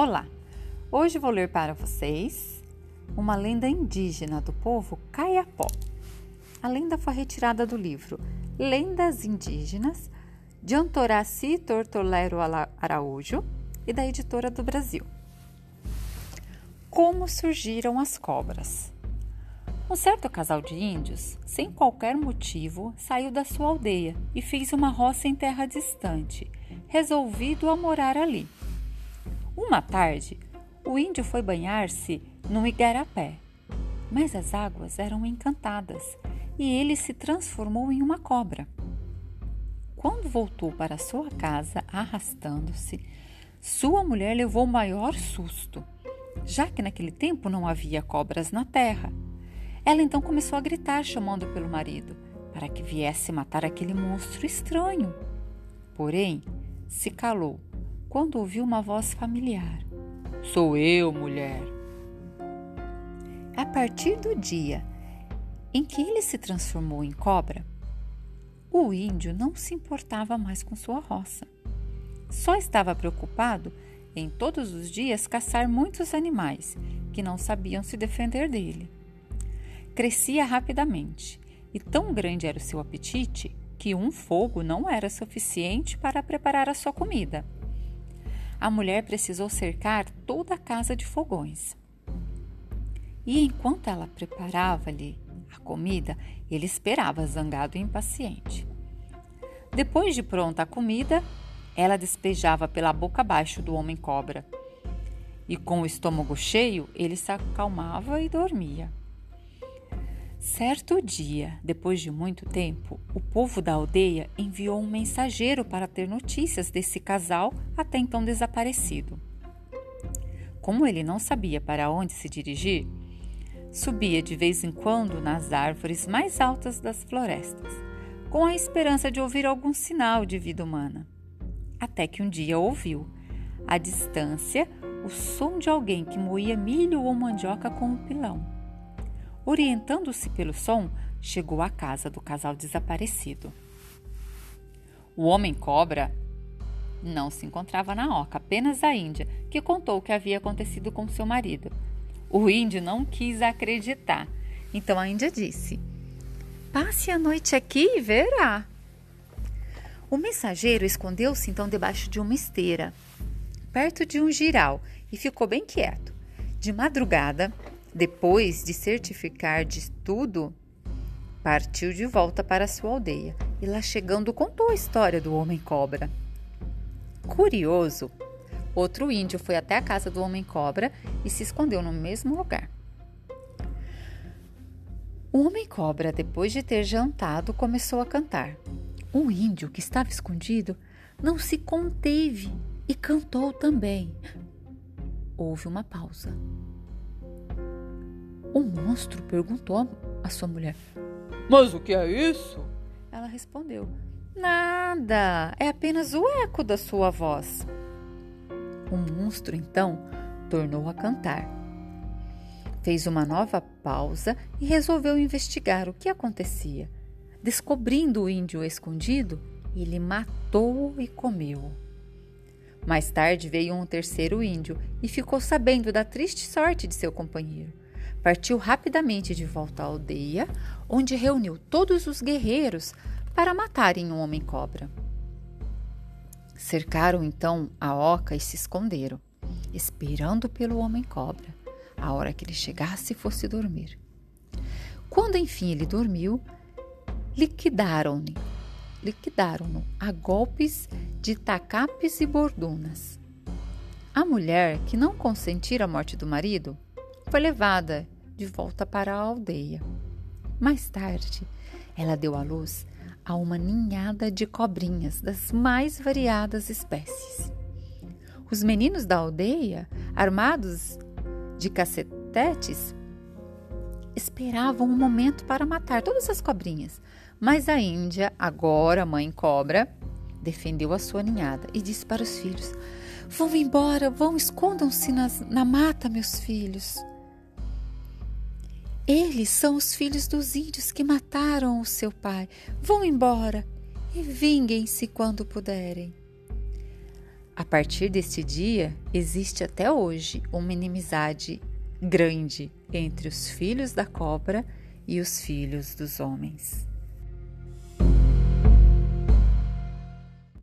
Olá! Hoje vou ler para vocês uma lenda indígena do povo Caiapó. A lenda foi retirada do livro Lendas Indígenas de Antoraci Tortolero Araújo e da Editora do Brasil. Como surgiram as cobras? Um certo casal de índios, sem qualquer motivo, saiu da sua aldeia e fez uma roça em terra distante, resolvido a morar ali. Uma tarde, o índio foi banhar-se no igarapé, mas as águas eram encantadas e ele se transformou em uma cobra. Quando voltou para sua casa arrastando-se, sua mulher levou o maior susto, já que naquele tempo não havia cobras na terra ela então começou a gritar, chamando pelo marido, para que viesse matar aquele monstro estranho. Porém, se calou quando ouviu uma voz familiar: Sou eu, mulher. A partir do dia em que ele se transformou em cobra, o índio não se importava mais com sua roça. Só estava preocupado em todos os dias caçar muitos animais que não sabiam se defender dele. Crescia rapidamente, e tão grande era o seu apetite que um fogo não era suficiente para preparar a sua comida. A mulher precisou cercar toda a casa de fogões. E enquanto ela preparava-lhe a comida, ele esperava zangado e impaciente. Depois de pronta a comida, ela despejava pela boca abaixo do homem cobra. E com o estômago cheio, ele se acalmava e dormia. Certo dia, depois de muito tempo, o povo da aldeia enviou um mensageiro para ter notícias desse casal até então desaparecido. Como ele não sabia para onde se dirigir, subia de vez em quando nas árvores mais altas das florestas, com a esperança de ouvir algum sinal de vida humana. Até que um dia ouviu, à distância, o som de alguém que moía milho ou mandioca com um pilão. Orientando-se pelo som, chegou à casa do casal desaparecido. O homem cobra não se encontrava na oca, apenas a Índia, que contou o que havia acontecido com seu marido. O índio não quis acreditar. Então a Índia disse: Passe a noite aqui e verá. O mensageiro escondeu-se então debaixo de uma esteira, perto de um giral, e ficou bem quieto. De madrugada, depois de certificar de tudo, partiu de volta para sua aldeia e lá chegando contou a história do homem cobra. Curioso, outro índio foi até a casa do homem cobra e se escondeu no mesmo lugar. O homem cobra, depois de ter jantado, começou a cantar. O índio que estava escondido não se conteve e cantou também. Houve uma pausa. O monstro perguntou à sua mulher: Mas o que é isso? Ela respondeu: Nada, é apenas o eco da sua voz. O monstro então tornou a cantar. Fez uma nova pausa e resolveu investigar o que acontecia. Descobrindo o índio escondido, ele matou e comeu. Mais tarde veio um terceiro índio e ficou sabendo da triste sorte de seu companheiro partiu rapidamente de volta à aldeia, onde reuniu todos os guerreiros para matarem o um homem-cobra. Cercaram então a oca e se esconderam, esperando pelo homem-cobra, a hora que ele chegasse e fosse dormir. Quando enfim ele dormiu, liquidaram-no liquidaram a golpes de tacapes e bordunas. A mulher, que não consentira a morte do marido, foi levada de volta para a aldeia. Mais tarde, ela deu à luz a uma ninhada de cobrinhas das mais variadas espécies. Os meninos da aldeia, armados de cacetetes, esperavam um momento para matar todas as cobrinhas, mas a Índia, agora mãe cobra, defendeu a sua ninhada e disse para os filhos: Vão embora, vão, escondam-se na mata, meus filhos. Eles são os filhos dos índios que mataram o seu pai. Vão embora e vinguem-se quando puderem. A partir deste dia, existe até hoje uma inimizade grande entre os filhos da cobra e os filhos dos homens.